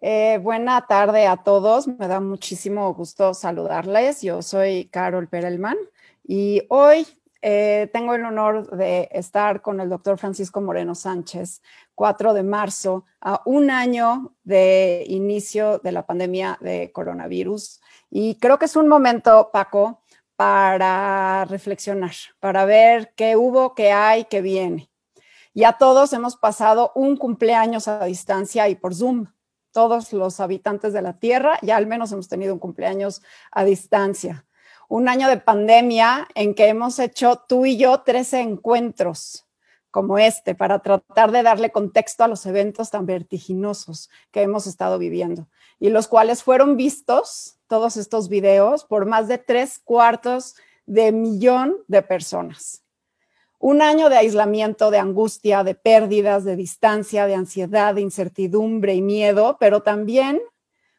Eh, buena tarde a todos. Me da muchísimo gusto saludarles. Yo soy Carol Perelman y hoy eh, tengo el honor de estar con el doctor Francisco Moreno Sánchez, 4 de marzo, a un año de inicio de la pandemia de coronavirus. Y creo que es un momento, Paco, para reflexionar, para ver qué hubo, qué hay, qué viene. Ya todos hemos pasado un cumpleaños a distancia y por Zoom todos los habitantes de la Tierra, ya al menos hemos tenido un cumpleaños a distancia. Un año de pandemia en que hemos hecho tú y yo 13 encuentros como este para tratar de darle contexto a los eventos tan vertiginosos que hemos estado viviendo y los cuales fueron vistos, todos estos videos, por más de tres cuartos de millón de personas. Un año de aislamiento, de angustia, de pérdidas, de distancia, de ansiedad, de incertidumbre y miedo, pero también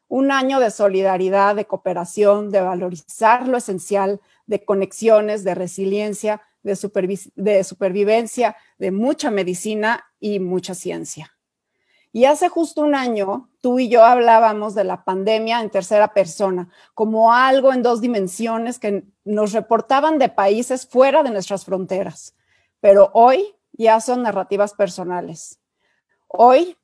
un año de solidaridad, de cooperación, de valorizar lo esencial, de conexiones, de resiliencia, de, supervivencia, de mucha medicina y mucha ciencia. Y hace justo un año, tú y yo hablábamos de la pandemia en tercera persona, como algo en dos dimensiones que nos reportaban de países fuera de nuestras fronteras pero hoy ya son narrativas personales. Hoy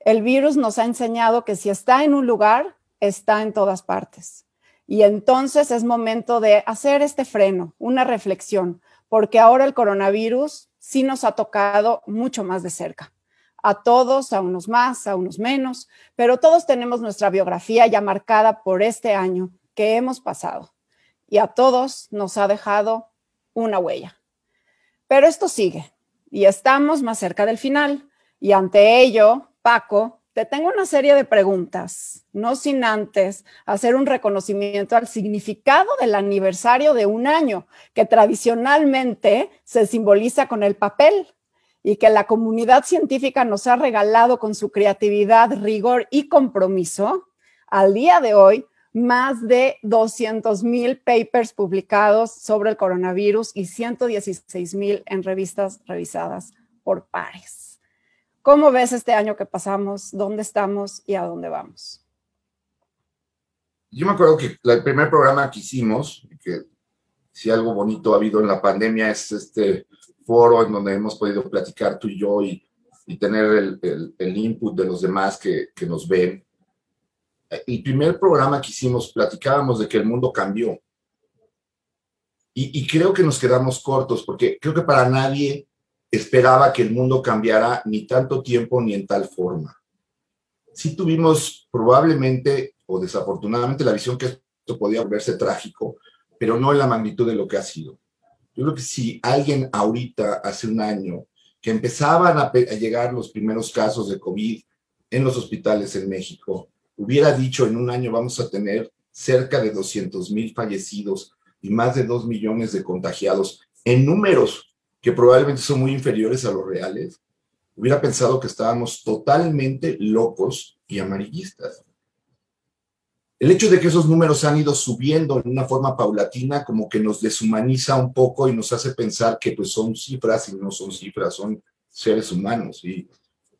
el virus nos ha enseñado que si está en un lugar, está en todas partes. Y entonces es momento de hacer este freno, una reflexión, porque ahora el coronavirus sí nos ha tocado mucho más de cerca. A todos, a unos más, a unos menos, pero todos tenemos nuestra biografía ya marcada por este año que hemos pasado. Y a todos nos ha dejado una huella. Pero esto sigue y estamos más cerca del final. Y ante ello, Paco, te tengo una serie de preguntas, no sin antes hacer un reconocimiento al significado del aniversario de un año, que tradicionalmente se simboliza con el papel y que la comunidad científica nos ha regalado con su creatividad, rigor y compromiso. Al día de hoy, más de 200 mil papers publicados sobre el coronavirus y 116 mil en revistas revisadas por pares. ¿Cómo ves este año que pasamos? ¿Dónde estamos y a dónde vamos? Yo me acuerdo que el primer programa que hicimos, que si algo bonito ha habido en la pandemia es este foro en donde hemos podido platicar tú y yo y, tener el, input de los demás que, que nos ven el primer programa que hicimos platicábamos de que el mundo cambió. Y, creo que nos quedamos cortos porque creo que para nadie esperaba que el mundo cambiara ni tanto tiempo ni en tal forma. Sí tuvimos probablemente o desafortunadamente la visión que esto podía volverse trágico, pero no en la magnitud de lo que ha sido. Yo creo que si alguien ahorita, hace un año, que empezaban a, a llegar los primeros casos de COVID en los hospitales en México, hubiera dicho en un año vamos a tener cerca de 200 mil fallecidos y más de 2 millones de contagiados en números que probablemente son muy inferiores a los reales, hubiera pensado que estábamos totalmente locos y amarillistas. El hecho de que esos números han ido subiendo en una forma paulatina como que nos deshumaniza un poco y nos hace pensar que pues son cifras y no son cifras, son seres humanos y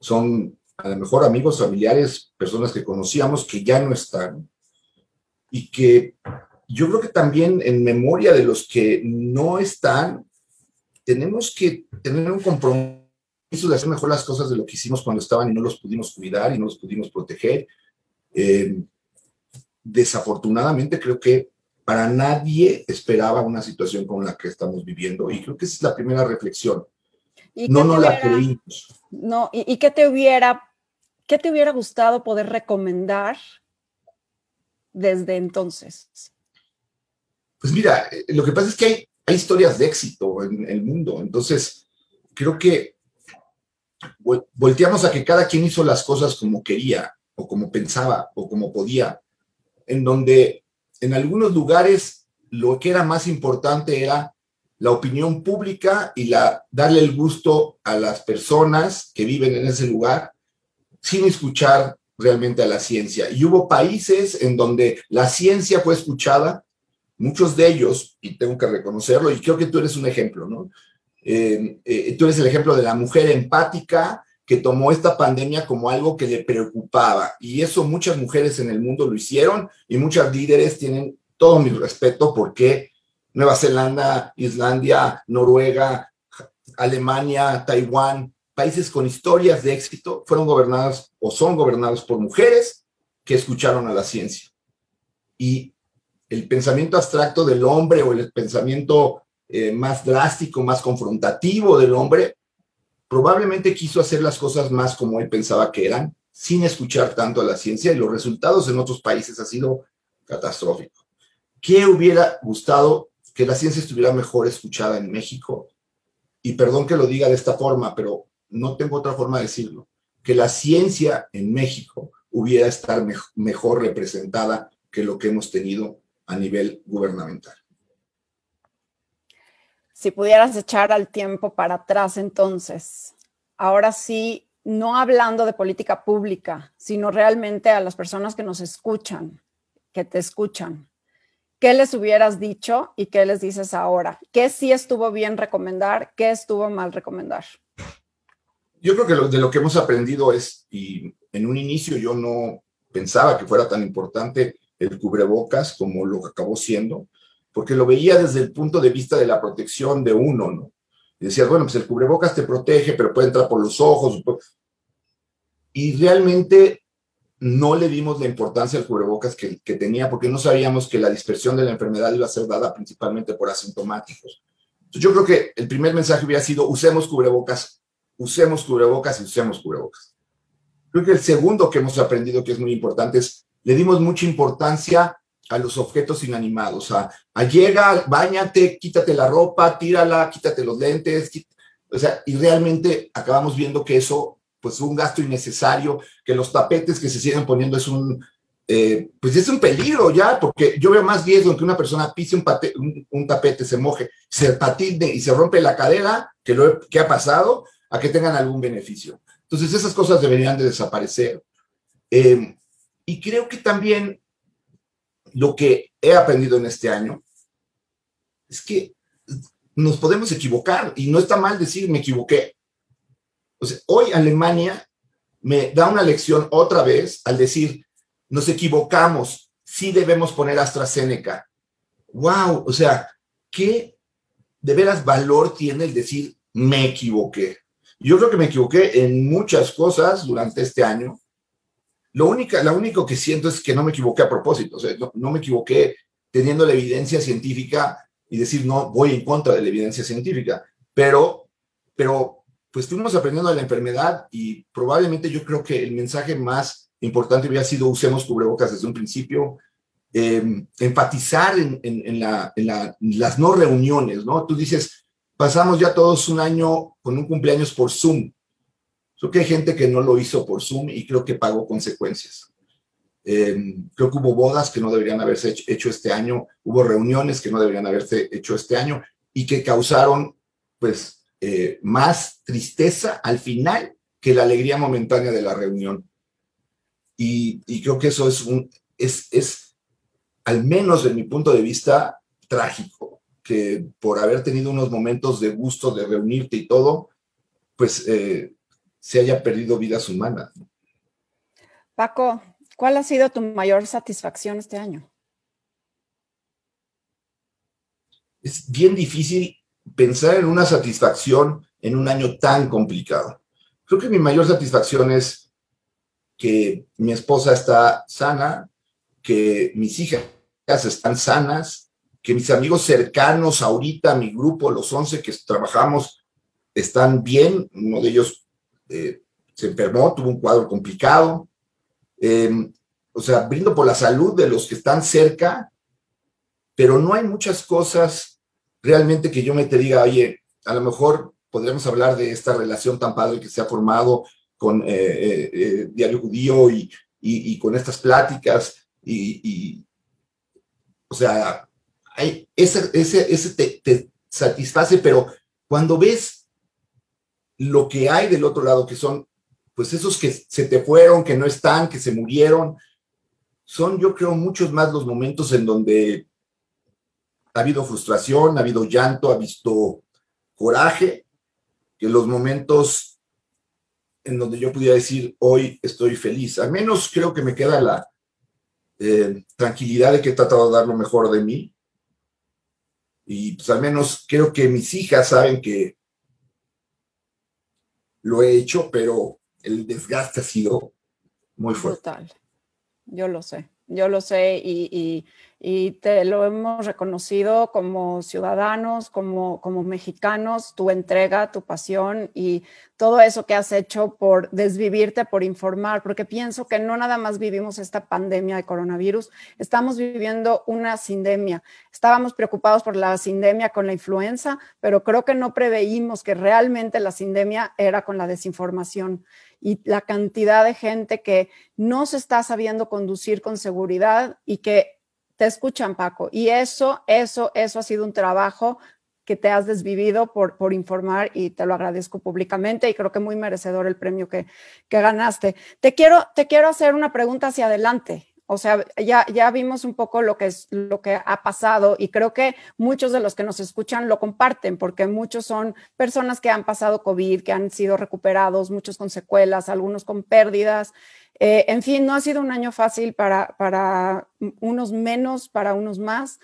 son a lo mejor amigos, familiares, personas que conocíamos que ya no están y que yo creo que también en memoria de los que no están, tenemos que tener un compromiso de hacer mejor las cosas de lo que hicimos cuando estaban y no los pudimos cuidar y no los pudimos proteger. Eh, desafortunadamente creo que para nadie esperaba una situación como la que estamos viviendo y creo que esa es la primera reflexión. No nos la creímos. No, ¿y, ¿y, qué te hubiera ¿qué te hubiera gustado poder recomendar desde entonces? Pues mira, eh, lo que pasa es que hay, historias de éxito en el mundo, entonces creo que volteamos a que cada quien hizo las cosas como quería o como pensaba o como podía, en donde en algunos lugares lo que era más importante era la opinión pública y la darle el gusto a las personas que viven en ese lugar sin escuchar realmente a la ciencia. Y hubo países en donde la ciencia fue escuchada, muchos de ellos, y tengo que reconocerlo, y creo que tú eres un ejemplo, ¿no? Eh, tú eres el ejemplo de la mujer empática que tomó esta pandemia como algo que le preocupaba. Y eso muchas mujeres en el mundo lo hicieron y muchas líderes tienen todo mi respeto porque Nueva Zelanda, Islandia, Noruega, Alemania, Taiwán, países con historias de éxito, fueron gobernados o son gobernados por mujeres que escucharon a la ciencia. Y el pensamiento abstracto del hombre o el pensamiento eh, más drástico, más confrontativo del hombre, probablemente quiso hacer las cosas más como él pensaba que eran, sin escuchar tanto a la ciencia y los resultados en otros países ha sido catastrófico. ¿Qué hubiera gustado que la ciencia estuviera mejor escuchada en México? Y perdón que lo diga de esta forma, pero no tengo otra forma de decirlo, que la ciencia en México hubiera estar mejor representada que lo que hemos tenido a nivel gubernamental. Si pudieras echar al tiempo para atrás entonces, ahora sí, no hablando de política pública, sino realmente a las personas que nos escuchan, que te escuchan, ¿qué les hubieras dicho y qué les dices ahora? ¿Qué sí estuvo bien recomendar? ¿Qué estuvo mal recomendar? Yo creo que de lo que hemos aprendido es, y en un inicio yo no pensaba que fuera tan importante el cubrebocas como lo acabó siendo, porque lo veía desde el punto de vista de la protección de uno, ¿no? Y decías, bueno, pues el cubrebocas te protege, pero puede entrar por los ojos. Y realmente no le dimos la importancia al cubrebocas que, que, tenía, porque no sabíamos que la dispersión de la enfermedad iba a ser dada principalmente por asintomáticos. Entonces, yo creo que el primer mensaje hubiera sido, usemos cubrebocas, usemos cubrebocas y usemos cubrebocas. Creo que el segundo que hemos aprendido que es muy importante es, le dimos mucha importancia a los objetos inanimados, a, a llega, bañate, quítate la ropa, tírala, quítate los lentes, o sea, y realmente acabamos viendo que eso, pues es un gasto innecesario, que los tapetes que se siguen poniendo es un, eh, pues es un peligro ya, porque yo veo más riesgo en que una persona pise un, un, tapete, se moje, se patine y se rompe la cadera, que lo que ha pasado, a que tengan algún beneficio. Entonces esas cosas deberían de desaparecer. Eh, y creo que también lo que he aprendido en este año es que nos podemos equivocar y no está mal decir me equivoqué. Hoy Alemania me da una lección otra vez al decir nos equivocamos, sí debemos poner AstraZeneca. ¡Wow! O sea, ¿qué de veras valor tiene el decir me equivoqué? Yo creo que me equivoqué en muchas cosas durante este año lo, única, lo único que siento es que no me equivoqué a propósito, o sea, no, me equivoqué teniendo la evidencia científica y decir, no, voy en contra de la evidencia científica, pero, pero pues fuimos aprendiendo de la enfermedad y probablemente yo creo que el mensaje más importante hubiera sido usemos cubrebocas desde un principio, eh, enfatizar en, en, la, en, las no reuniones, ¿no? Tú dices, pasamos ya todos un año con un cumpleaños por Zoom, Creo que hay gente que no lo hizo por Zoom y creo que pagó consecuencias. Em, creo que hubo bodas que no deberían haberse hecho, este año, hubo reuniones que no deberían haberse hecho este año y que causaron, pues, eh, más tristeza al final que la alegría momentánea de la reunión. Y, creo que eso es, un, es, es, al menos de mi punto de vista, trágico, que por haber tenido unos momentos de gusto de reunirte y todo, pues eh, se haya perdido vidas humanas. Paco, ¿cuál ha sido tu mayor satisfacción este año? Es bien difícil pensar en una satisfacción en un año tan complicado. Creo que mi mayor satisfacción es que mi esposa está sana, que mis hijas están sanas, que mis amigos cercanos ahorita, mi grupo, los 11 que trabajamos, están bien. Uno de ellos eh, se enfermó, tuvo un cuadro complicado. Eh, o sea, brindo por la salud de los que están cerca, pero no hay muchas cosas realmente que yo me te diga, oye, a lo mejor podríamos hablar de esta relación tan padre que se ha formado con eh, Diario Judío y, y, con estas pláticas y, o sea, hay, ese, ese, ese te, te satisface, pero cuando ves lo que hay del otro lado, que son pues esos que se te fueron, que no están, que se murieron, son yo creo muchos más los momentos en donde ha habido frustración, ha habido llanto, ha visto coraje, que los momentos en donde yo pudiera decir, hoy estoy feliz. Al menos creo que me queda la eh, tranquilidad de que he tratado de dar lo mejor de mí. Y pues al menos creo que mis hijas saben que lo he hecho, pero el desgaste ha sido muy fuerte. Total. Yo lo sé, yo lo sé y, y, te lo hemos reconocido como ciudadanos, como, como mexicanos, tu entrega, tu pasión y todo eso que has hecho por desvivirte, por informar, porque pienso que no nada más vivimos esta pandemia de coronavirus, estamos viviendo una sindemia. Estábamos preocupados por la sindemia con la influenza, pero creo que no preveímos que realmente la sindemia era con la desinformación y la cantidad de gente que no se está sabiendo conducir con seguridad y que te escuchan, Paco. Y eso, eso, eso ha sido un trabajo que te has desvivido por, por informar y te lo agradezco públicamente y creo que muy merecedor el premio que, que ganaste. Te quiero, te quiero hacer una pregunta hacia adelante. O sea, ya, ya vimos un poco lo que, es, lo que ha pasado y creo que muchos de los que nos escuchan lo comparten porque muchos son personas que han pasado COVID, que han sido recuperados, muchos con secuelas, algunos con pérdidas. Eh, en fin, no ha sido un año fácil para, para unos menos, para unos más.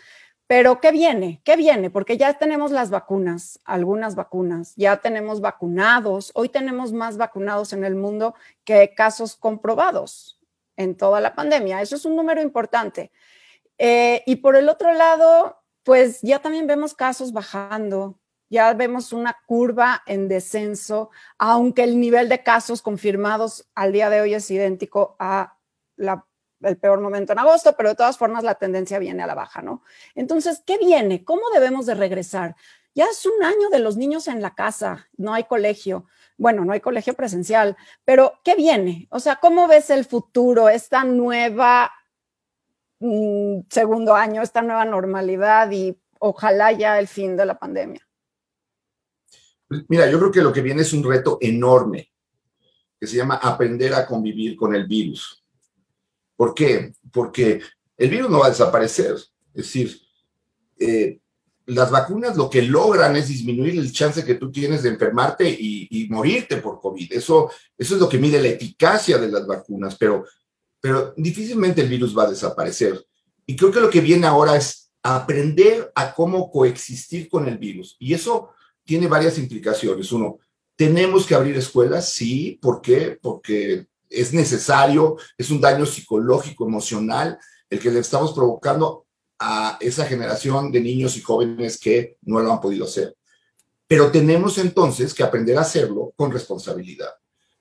Pero ¿qué viene? ¿Qué viene? Porque ya tenemos las vacunas, algunas vacunas, ya tenemos vacunados, hoy tenemos más vacunados en el mundo que casos comprobados en toda la pandemia. Eso es un número importante. Eh, y por el otro lado, pues ya también vemos casos bajando, ya vemos una curva en descenso, aunque el nivel de casos confirmados al día de hoy es idéntico a el peor momento en agosto, pero de todas formas la tendencia viene a la baja, ¿no? Entonces, ¿qué viene? ¿Cómo debemos de regresar? Ya es un año de los niños en la casa, no hay colegio bueno, no hay colegio presencial, pero ¿qué viene? O sea, ¿cómo ves el futuro, esta nueva mm, segundo año, esta nueva normalidad y ojalá ya el fin de la pandemia? Pues, mira, yo creo que lo que viene es un reto enorme que se llama aprender a convivir con el virus. ¿Por qué? Porque el virus no va a desaparecer. Es decir, eh, las vacunas lo que logran es disminuir el chance que tú tienes de enfermarte y, morirte por COVID. Eso, eso es lo que mide la eficacia de las vacunas, pero, pero difícilmente el virus va a desaparecer. Y creo que lo que viene ahora es aprender a cómo coexistir con el virus. Y eso tiene varias implicaciones. Uno, tenemos que abrir escuelas, sí. ¿Por qué? Porque es necesario, es un daño psicológico, emocional, el que le estamos provocando a esa generación de niños y jóvenes que no lo han podido hacer. Pero tenemos entonces que aprender a hacerlo con responsabilidad.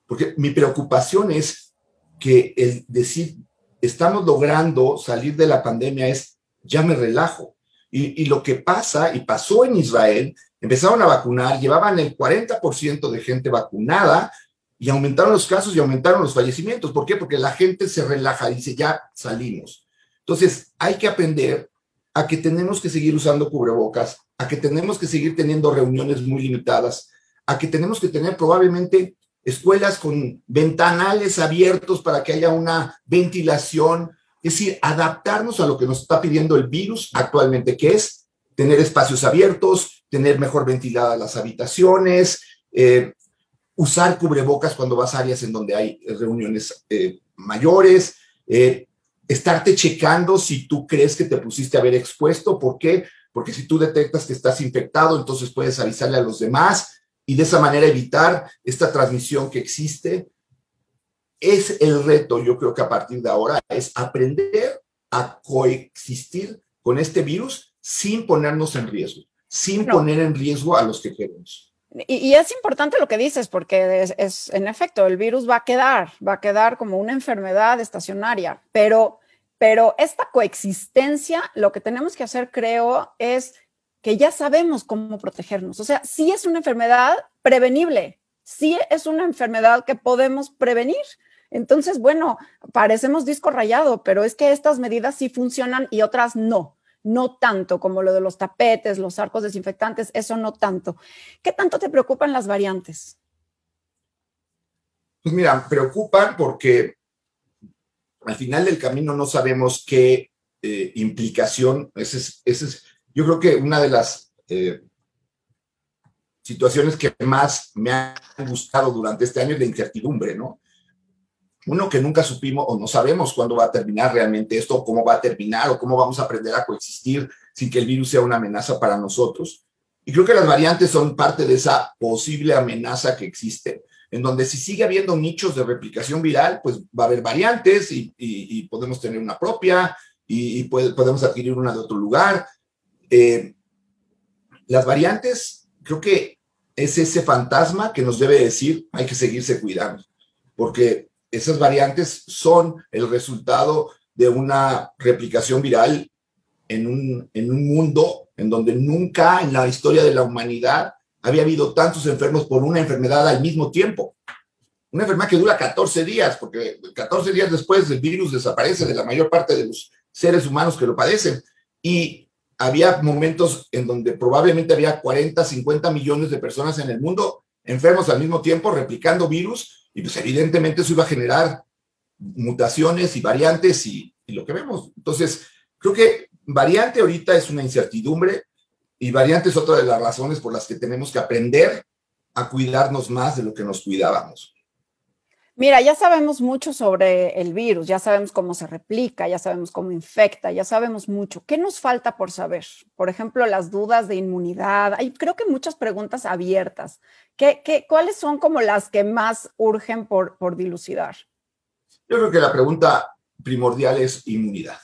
Porque mi preocupación es que el decir, estamos logrando salir de la pandemia es, ya me relajo. Y, y lo que pasa, y pasó en Israel, empezaron a vacunar, llevaban el 40% de gente vacunada y aumentaron los casos y aumentaron los fallecimientos. ¿Por qué? Porque la gente se relaja y dice, ya salimos. Entonces, hay que aprender a que tenemos que seguir usando cubrebocas, a que tenemos que seguir teniendo reuniones muy limitadas, a que tenemos que tener probablemente escuelas con ventanales abiertos para que haya una ventilación, es decir, adaptarnos a lo que nos está pidiendo el virus actualmente, que es tener espacios abiertos, tener mejor ventiladas las habitaciones, eh, usar cubrebocas cuando vas a áreas en donde hay reuniones eh, mayores, eh, estarte checando si tú crees que te pusiste a haber expuesto. ¿Por qué? Porque si tú detectas que estás infectado, entonces puedes avisarle a los demás y de esa manera evitar esta transmisión que existe. Es el reto, yo creo que a partir de ahora, es aprender a coexistir con este virus sin ponernos en riesgo, sin poner en riesgo a los que queremos. Y, es importante lo que dices, porque es, en efecto, el virus va a quedar, va a quedar como una enfermedad estacionaria, pero, pero esta coexistencia, lo que tenemos que hacer, creo, es que ya sabemos cómo protegernos. O sea, sí es una enfermedad prevenible, sí es una enfermedad que podemos prevenir. Entonces, bueno, parecemos disco rayado, pero es que estas medidas sí funcionan y otras no no tanto como lo de los tapetes, los arcos desinfectantes, eso no tanto. ¿Qué tanto te preocupan las variantes? Pues mira, preocupan porque al final del camino no sabemos qué eh, implicación, ese es, yo creo que una de las, eh, situaciones que más me han gustado durante este año es la incertidumbre, ¿no? Uno que nunca supimos o no sabemos cuándo va a terminar realmente esto, cómo va a terminar o cómo vamos a aprender a coexistir sin que el virus sea una amenaza para nosotros. Y creo que las variantes son parte de esa posible amenaza que existe, en donde si sigue habiendo nichos de replicación viral, pues va a haber variantes y, podemos tener una propia y, podemos adquirir una de otro lugar. Eh, las variantes, creo que es ese fantasma que nos debe decir hay que seguirse cuidando, porque esas variantes son el resultado de una replicación viral en un, en un mundo en donde nunca en la historia de la humanidad había habido tantos enfermos por una enfermedad al mismo tiempo. Una enfermedad que dura 14 días, porque 14 días después el virus desaparece de la mayor parte de los seres humanos que lo padecen. Y había momentos en donde probablemente había 40, 50 millones de personas en el mundo enfermos al mismo tiempo, replicando virus, y pues evidentemente eso iba a generar mutaciones y variantes y, y lo que vemos. Entonces, creo que variante ahorita es una incertidumbre y variante es otra de las razones por las que tenemos que aprender a cuidarnos más de lo que nos cuidábamos. Mira, ya sabemos mucho sobre el virus, ya sabemos cómo se replica, ya sabemos cómo infecta, ya sabemos mucho. ¿Qué nos falta por saber? Por ejemplo, las dudas de inmunidad. Hay creo que muchas preguntas abiertas. ¿Qué, qué, cuáles son como las que más urgen por, por dilucidar? Yo creo que la pregunta primordial es inmunidad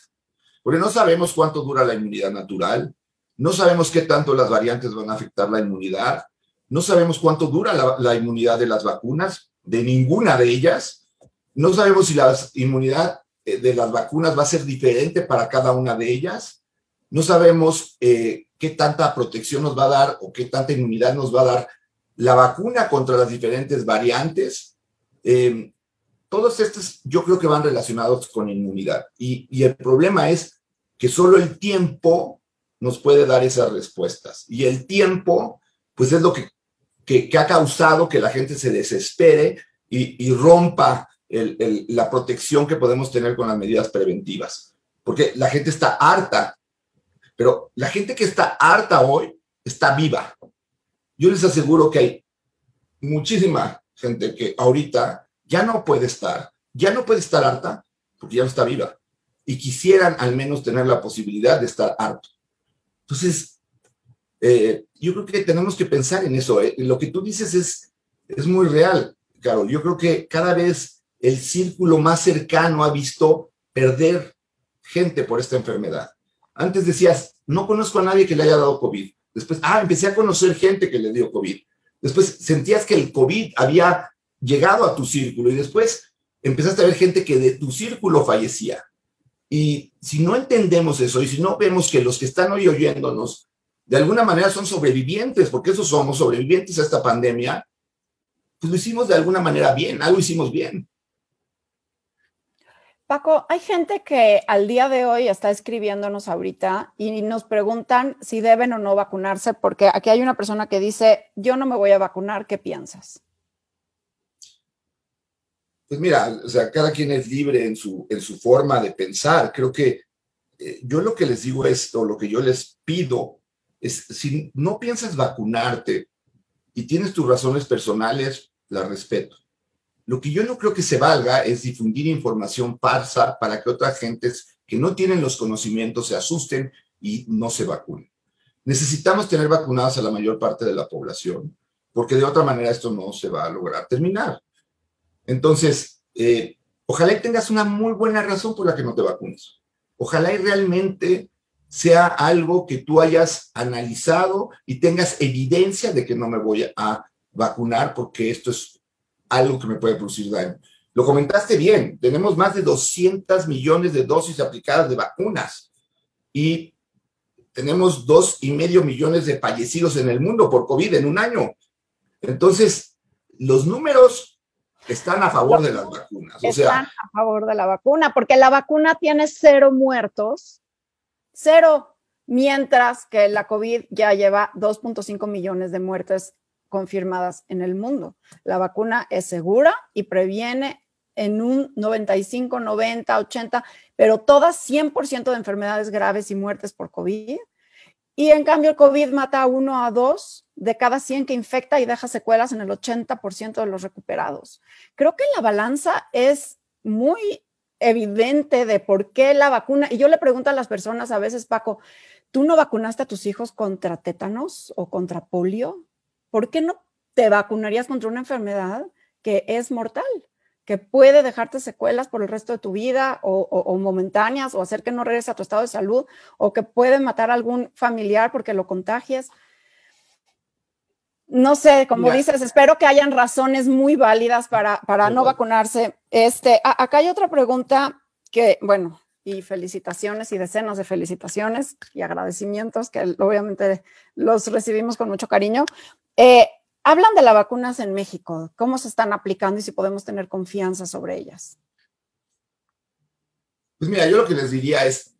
porque no sabemos cuánto dura la inmunidad natural, no sabemos qué tanto las variantes van a afectar la inmunidad, no sabemos cuánto dura la, inmunidad de las vacunas, de ninguna de ellas, no sabemos si la inmunidad eh, de las vacunas va a ser diferente para cada una de ellas, no sabemos eh, qué tanta protección nos va a dar o qué tanta inmunidad nos va a dar la vacuna contra las diferentes variantes. Eh, todos estos yo creo que van relacionados con inmunidad. Y, el problema es que solo el tiempo nos puede dar esas respuestas. Y el tiempo, pues es lo que, que, ha causado que la gente se desespere y, rompa la protección que podemos tener con las medidas preventivas. Porque la gente está harta, pero la gente que está harta hoy está viva. Yo les aseguro que hay muchísima gente que ahorita ya no puede estar, ya no puede estar harta porque ya no está viva y quisieran al menos tener la posibilidad de estar harto. Entonces, eh, yo creo que tenemos que pensar en eso. ¿eh? Lo que tú dices es, es muy real, Carol. Yo creo que cada vez el círculo más cercano ha visto perder gente por esta enfermedad. Antes decías, no conozco a nadie que le haya dado COVID. Después, ah, empecé a conocer gente que le dio COVID. Después sentías que el COVID había llegado a tu círculo y después empezaste a ver gente que de tu círculo fallecía. Y si no entendemos eso y si no vemos que los que están hoy oyéndonos de alguna manera son sobrevivientes, porque esos somos sobrevivientes a esta pandemia, pues lo hicimos de alguna manera bien, algo hicimos bien. Paco, hay gente que al día de hoy está escribiéndonos ahorita y nos preguntan si deben o no vacunarse, porque aquí hay una persona que dice, yo no me voy a vacunar, ¿qué piensas? Pues mira, o sea, cada quien es libre en su, en su forma de pensar. Creo que eh, yo lo que les digo es, o lo que yo les pido, es si no piensas vacunarte y tienes tus razones personales, las respeto. Lo que yo no creo que se valga es difundir información farsa para que otras gentes que no tienen los conocimientos se asusten y no se vacunen. Necesitamos tener vacunadas a la mayor parte de la población, porque de otra manera esto no se va a lograr terminar. Entonces, eh, ojalá tengas una muy buena razón por la que no te vacunes. Ojalá y realmente sea algo que tú hayas analizado y tengas evidencia de que no me voy a vacunar porque esto es algo que me puede producir daño. Lo comentaste bien, tenemos más de 200 millones de dosis aplicadas de vacunas y tenemos dos y medio millones de fallecidos en el mundo por COVID en un año. Entonces, los números están a favor de las vacunas. O están a favor de la vacuna, porque la vacuna tiene cero muertos, cero, mientras que la COVID ya lleva 2.5 millones de muertes confirmadas en el mundo. La vacuna es segura y previene en un 95, 90, 80, pero todas 100% de enfermedades graves y muertes por COVID. Y en cambio el COVID mata a uno a dos de cada 100 que infecta y deja secuelas en el 80% de los recuperados. Creo que la balanza es muy evidente de por qué la vacuna, y yo le pregunto a las personas a veces, Paco, ¿tú no vacunaste a tus hijos contra tétanos o contra polio? ¿Por qué no te vacunarías contra una enfermedad que es mortal? que puede dejarte secuelas por el resto de tu vida o, momentáneas o hacer que no regreses a tu estado de salud o que puede matar a algún familiar porque lo contagies. No sé, como dices, espero que hayan razones muy válidas para, para no vacunarse. Este, acá hay otra pregunta que, bueno, y felicitaciones y decenas de felicitaciones y agradecimientos que obviamente los recibimos con mucho cariño. Eh, Hablan de las vacunas en México, cómo se están aplicando y si podemos tener confianza sobre ellas. Pues mira, yo lo que les diría es,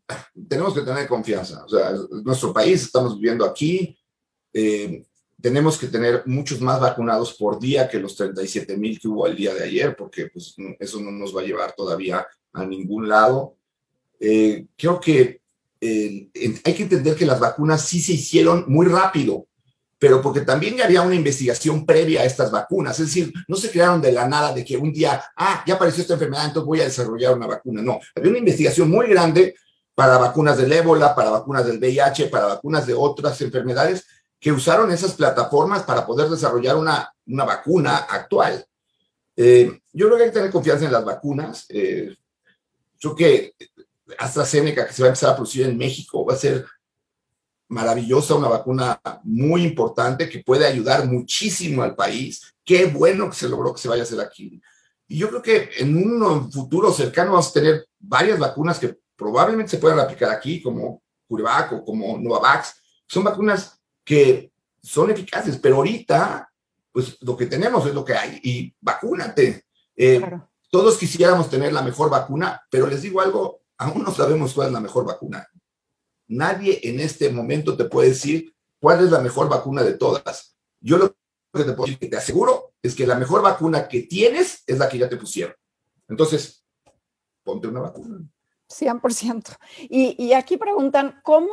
tenemos que tener confianza. O sea, nuestro país, estamos viviendo aquí, eh, tenemos que tener muchos más vacunados por día que los 37 mil que hubo el día de ayer, porque pues, eso no nos va a llevar todavía a ningún lado. Eh, creo que eh, hay que entender que las vacunas sí se hicieron muy rápido pero porque también ya había una investigación previa a estas vacunas. Es decir, no se crearon de la nada de que un día, ah, ya apareció esta enfermedad, entonces voy a desarrollar una vacuna. No, había una investigación muy grande para vacunas del ébola, para vacunas del VIH, para vacunas de otras enfermedades, que usaron esas plataformas para poder desarrollar una, una vacuna actual. Eh, yo creo que hay que tener confianza en las vacunas. Eh, yo que AstraZeneca, que se va a empezar a producir en México, va a ser maravillosa, una vacuna muy importante que puede ayudar muchísimo al país. Qué bueno que se logró que se vaya a hacer aquí. Y yo creo que en un futuro cercano vamos a tener varias vacunas que probablemente se puedan aplicar aquí, como CureVac o como Novavax. Son vacunas que son eficaces, pero ahorita, pues lo que tenemos es lo que hay y vacúnate. Eh, todos quisiéramos tener la mejor vacuna, pero les digo algo, aún no sabemos cuál es la mejor vacuna. Nadie en este momento te puede decir cuál es la mejor vacuna de todas. Yo lo que te puedo te aseguro, es que la mejor vacuna que tienes es la que ya te pusieron. Entonces, ponte una vacuna. 100%. Y, y aquí preguntan, ¿cómo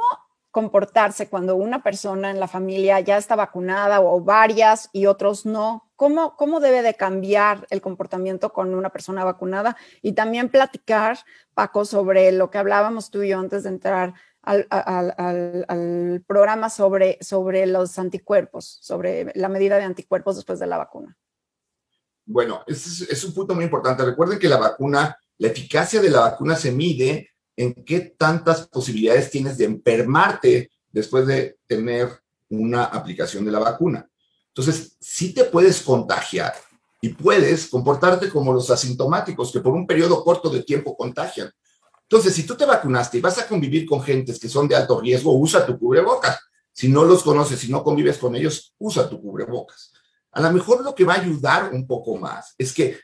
comportarse cuando una persona en la familia ya está vacunada o varias y otros no? ¿Cómo, ¿Cómo debe de cambiar el comportamiento con una persona vacunada? Y también platicar, Paco, sobre lo que hablábamos tú y yo antes de entrar al, programa sobre, sobre los anticuerpos, sobre la medida de anticuerpos después de la vacuna? Bueno, es, es un punto muy importante. Recuerden que la vacuna, la eficacia de la vacuna se mide en qué tantas posibilidades tienes de enfermarte después de tener una aplicación de la vacuna. Entonces, si te puedes contagiar y puedes comportarte como los asintomáticos que por un periodo corto de tiempo contagian. Entonces, si tú te vacunaste y vas a convivir con gentes que son de alto riesgo, usa tu cubrebocas. Si no los conoces, si no convives con ellos, usa tu cubrebocas. A lo mejor lo que va a ayudar un poco más es que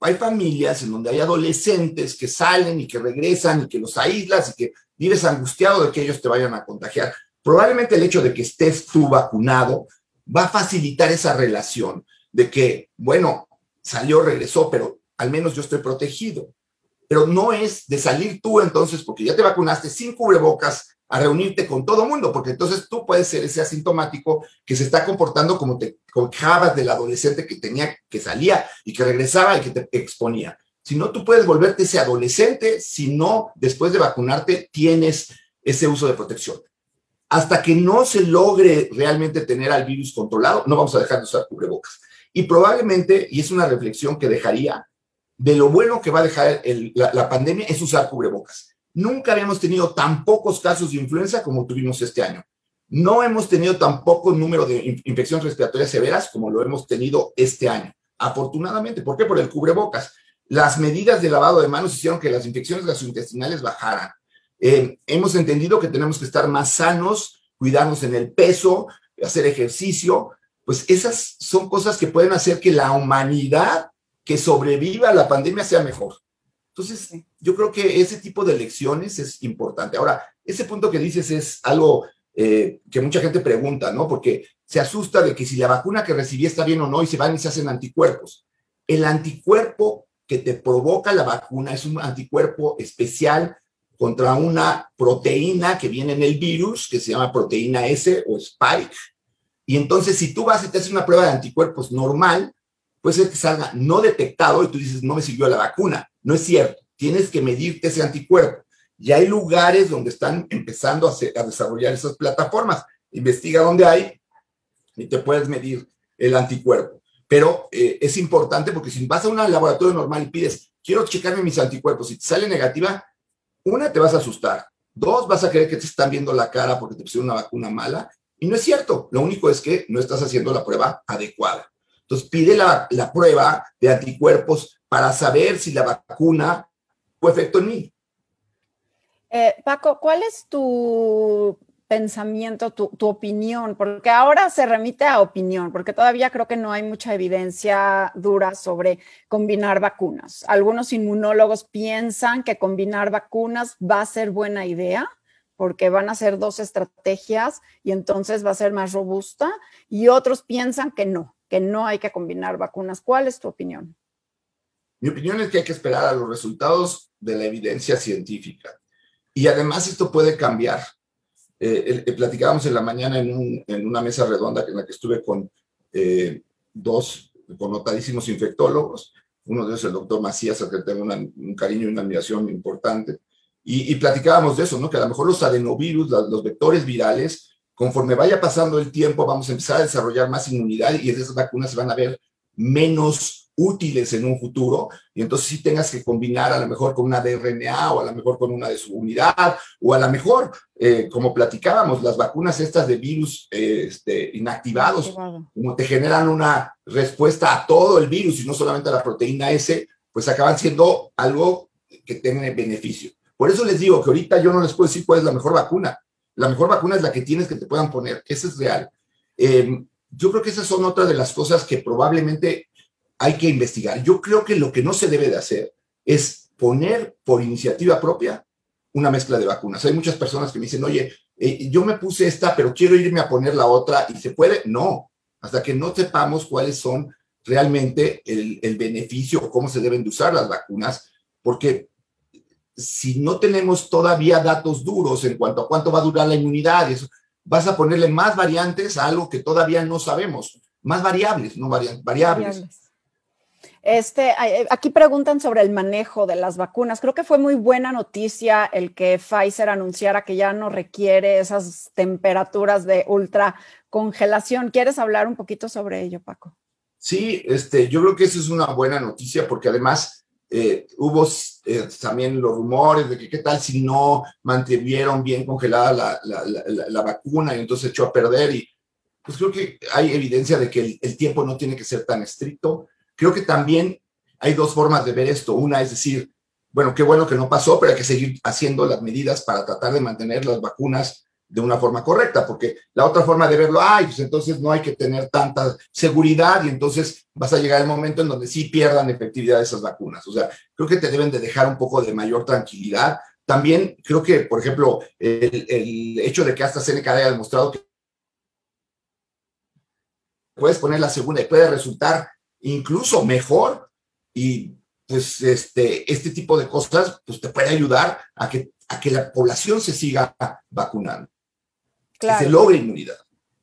hay familias en donde hay adolescentes que salen y que regresan y que los aíslas y que vives angustiado de que ellos te vayan a contagiar. Probablemente el hecho de que estés tú vacunado va a facilitar esa relación de que, bueno, salió, regresó, pero al menos yo estoy protegido pero no es de salir tú entonces, porque ya te vacunaste sin cubrebocas, a reunirte con todo mundo, porque entonces tú puedes ser ese asintomático que se está comportando como te quejabas del adolescente que tenía, que salía y que regresaba y que te exponía. Si no, tú puedes volverte ese adolescente si no, después de vacunarte, tienes ese uso de protección. Hasta que no se logre realmente tener al virus controlado, no vamos a dejar de usar cubrebocas. Y probablemente, y es una reflexión que dejaría, de lo bueno que va a dejar la, pandemia es usar cubrebocas. Nunca habíamos tenido tan pocos casos de influenza como tuvimos este año. No hemos tenido tan poco número de infecciones respiratorias severas como lo hemos tenido este año. Afortunadamente, ¿por qué? Por el cubrebocas. Las medidas de lavado de manos hicieron que las infecciones gastrointestinales bajaran. Eh, hemos entendido que tenemos que estar más sanos, cuidarnos en el peso, hacer ejercicio. Pues esas son cosas que pueden hacer que la humanidad que sobreviva la pandemia sea mejor. Entonces, yo creo que ese tipo de lecciones es importante. Ahora, ese punto que dices es algo eh, que mucha gente pregunta, ¿no? Porque se asusta de que si la vacuna que recibí está bien o no y se van y se hacen anticuerpos. El anticuerpo que te provoca la vacuna es un anticuerpo especial contra una proteína que viene en el virus, que se llama proteína S o Spike. Y entonces, si tú vas y te haces una prueba de anticuerpos normal, puede ser que salga no detectado y tú dices, no me sirvió la vacuna. No es cierto. Tienes que medirte ese anticuerpo. Y hay lugares donde están empezando a, desarrollar esas plataformas. Investiga dónde hay y te puedes medir el anticuerpo. Pero eh, es importante porque si vas a un laboratorio normal y pides, quiero checarme mis anticuerpos, y te sale negativa, una, te vas a asustar. Dos, vas a creer que te están viendo la cara porque te pusieron una vacuna mala. Y no es cierto. Lo único es que no estás haciendo la prueba adecuada. Entonces, pide la, la prueba de anticuerpos para saber si la vacuna fue efecto en mí. Eh, Paco, ¿cuál es tu pensamiento, tu, opinión? Porque ahora se remite a opinión, porque todavía creo que no hay mucha evidencia dura sobre combinar vacunas. Algunos inmunólogos piensan que combinar vacunas va a ser buena idea porque van a ser dos estrategias y entonces va a ser más robusta, y otros piensan que no, que no hay que combinar vacunas. ¿Cuál es tu opinión? Mi opinión es que hay que esperar a los resultados de la evidencia científica. Y además esto puede cambiar. Eh, platicábamos en la mañana en, una mesa redonda en la que estuve con eh, dos connotadísimos infectólogos, uno de ellos el doctor Macías, al que tengo un cariño y una admiración importante, y, platicábamos de eso, ¿no? que a lo mejor los adenovirus, los vectores virales, conforme vaya pasando el tiempo, vamos a empezar a desarrollar más inmunidad y esas vacunas se van a ver menos útiles en un futuro, y entonces si tengas que combinar a lo mejor con una DRNA o a lo mejor con una de su unidad, o a lo mejor, eh, como platicábamos, las vacunas estas de virus eh, este, inactivados, como te generan una respuesta a todo el virus y no solamente a la proteína S, pues acaban siendo algo que tiene beneficio. Por eso les digo que ahorita yo no les puedo decir cuál es la mejor vacuna. La mejor vacuna es la que tienes que te puedan poner. Eso es real. Eh, yo creo que esas son otras de las cosas que probablemente hay que investigar. Yo creo que lo que no se debe de hacer es poner por iniciativa propia una mezcla de vacunas. Hay muchas personas que me dicen, oye, eh, yo me puse esta, pero quiero irme a poner la otra y se puede. No, hasta que no sepamos cuáles son realmente el, el beneficio o cómo se deben de usar las vacunas, porque si no tenemos todavía datos duros en cuanto a cuánto va a durar la inmunidad, eso, vas a ponerle más variantes a algo que todavía no sabemos, más variables, no variables. variables. Este, eh, aquí preguntan sobre el manejo de las vacunas. Creo que fue muy buena noticia el que Pfizer anunciara que ya no requiere esas temperaturas de ultra congelación. ¿Quieres hablar un poquito sobre ello, Paco? Sí, este, yo creo que eso es una buena noticia porque además eh, hubo eh, también los rumores de que qué tal si no mantuvieron bien congelada la, vacuna y entonces echó a perder y pues creo que hay evidencia de que el tiempo no tiene que ser tan estricto Creo que también hay dos formas de ver esto. Una es decir, bueno, qué bueno que no pasó, pero hay que seguir haciendo las medidas para tratar de mantener las vacunas de una forma correcta, porque la otra forma de verlo, ay, pues entonces no hay que tener tanta seguridad y entonces vas a llegar el momento en donde sí pierdan efectividad esas vacunas. O sea, creo que te deben de dejar un poco de mayor tranquilidad. También creo que, por ejemplo, el, hecho de que AstraZeneca haya demostrado que puedes poner la segunda y puede resultar incluso mejor y pues este, este tipo de cosas pues te puede ayudar a que, a que la población se siga vacunando, que se logre inmunidad.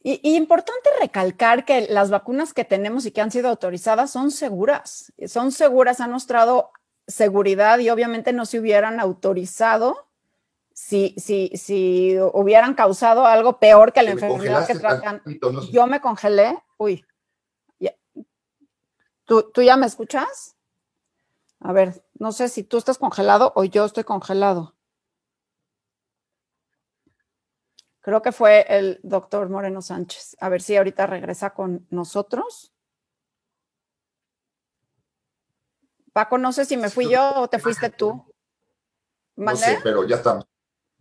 Y, importante recalcar que las vacunas que tenemos y que han sido autorizadas son seguras, son seguras, han mostrado seguridad y obviamente no se hubieran autorizado si, si, si hubieran causado algo peor que la enfermedad que tratan. Yo me congelé, uy, ¿Tú, ya me escuchas? A ver, no sé si tú estás congelado o yo estoy congelado. Creo que fue el doctor Moreno Sánchez. A ver si ahorita regresa con nosotros. Paco, no sé si me fui yo o te fuiste tú. No sé, pero ya estamos.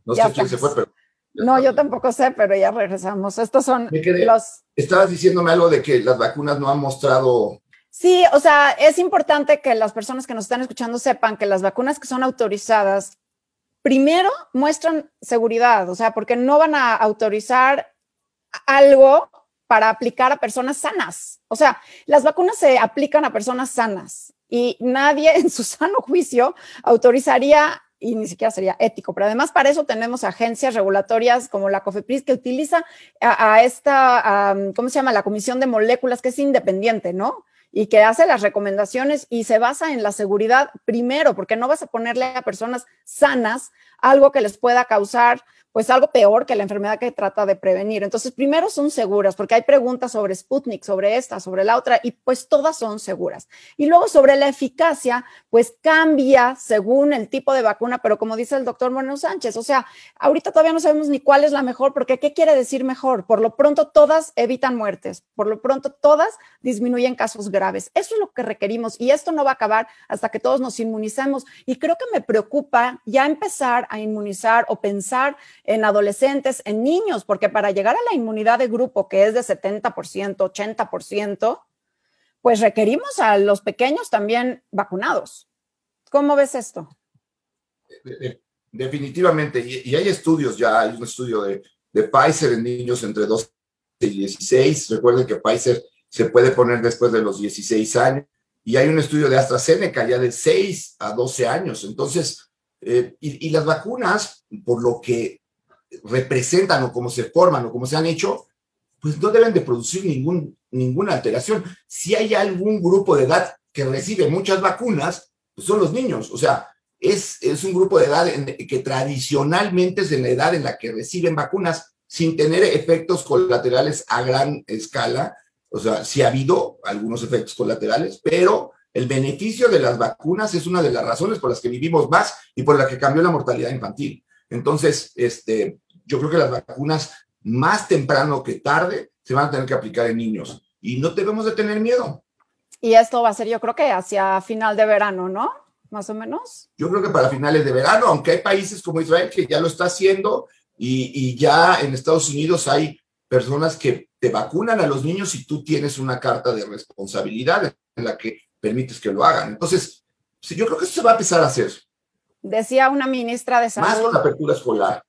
No sé quién se fue, pero. No, yo tampoco sé, pero ya regresamos. Estos son los. Estabas diciéndome algo de que las vacunas no han mostrado Sí, o sea, es importante que las personas que nos están escuchando sepan que las vacunas que son autorizadas, primero muestran seguridad, o sea, porque no van a autorizar algo para aplicar a personas sanas. O sea, las vacunas se aplican a personas sanas y nadie en su sano juicio autorizaría y ni siquiera sería ético. Pero además para eso tenemos agencias regulatorias como la COFEPRIS que utiliza a, esta, ¿cómo se llama? La Comisión de Moléculas, que es independiente, ¿no? Y que hace las recomendaciones y se basa en la seguridad primero, porque no vas a ponerle a personas sanas algo que les pueda causar pues algo peor que la enfermedad que trata de prevenir. Entonces, primero son seguras, porque hay preguntas sobre Sputnik, sobre esta, sobre la otra, y pues todas son seguras. Y luego sobre la eficacia, pues cambia según el tipo de vacuna, pero como dice el doctor Moreno Sánchez, o sea, ahorita todavía no sabemos ni cuál es la mejor, porque ¿qué quiere decir mejor? Por lo pronto todas evitan muertes, por lo pronto todas disminuyen casos graves. Eso es lo que requerimos y esto no va a acabar hasta que todos nos inmunicemos. Y creo que me preocupa ya empezar a inmunizar o pensar en adolescentes, en niños, porque para llegar a la inmunidad de grupo, que es de 70%, 80%, pues requerimos a los pequeños también vacunados. ¿Cómo ves esto? Definitivamente, y, hay estudios ya, hay un estudio de, de Pfizer en niños entre 12 y 16. Recuerden que Pfizer se puede poner después de los 16 años. Y hay un estudio de AstraZeneca ya de 6 a 12 años. Entonces, eh, y, y, las vacunas, por lo que representan o cómo se forman o cómo se han hecho, pues no deben de producir ningún, ninguna alteración. Si hay algún grupo de edad que recibe muchas vacunas, pues son los niños. O sea, es, es un grupo de edad que tradicionalmente es en la edad en la que reciben vacunas sin tener efectos colaterales a gran escala. O sea, sí ha habido algunos efectos colaterales, pero el beneficio de las vacunas es una de las razones por las que vivimos más y por la que cambió la mortalidad infantil. Entonces, este, yo creo que las vacunas más temprano que tarde se van a tener que aplicar en niños y no debemos de tener miedo. Y esto va a ser yo creo que hacia final de verano, ¿no? Más o menos. Yo creo que para finales de verano, aunque hay países como Israel que ya lo está haciendo y, y ya en Estados Unidos hay personas que te vacunan a los niños y tú tienes una carta de responsabilidad en la que permites que lo hagan. Entonces, yo creo que eso se va a empezar a hacer. Decía una ministra de Salud. Más con la apertura escolar.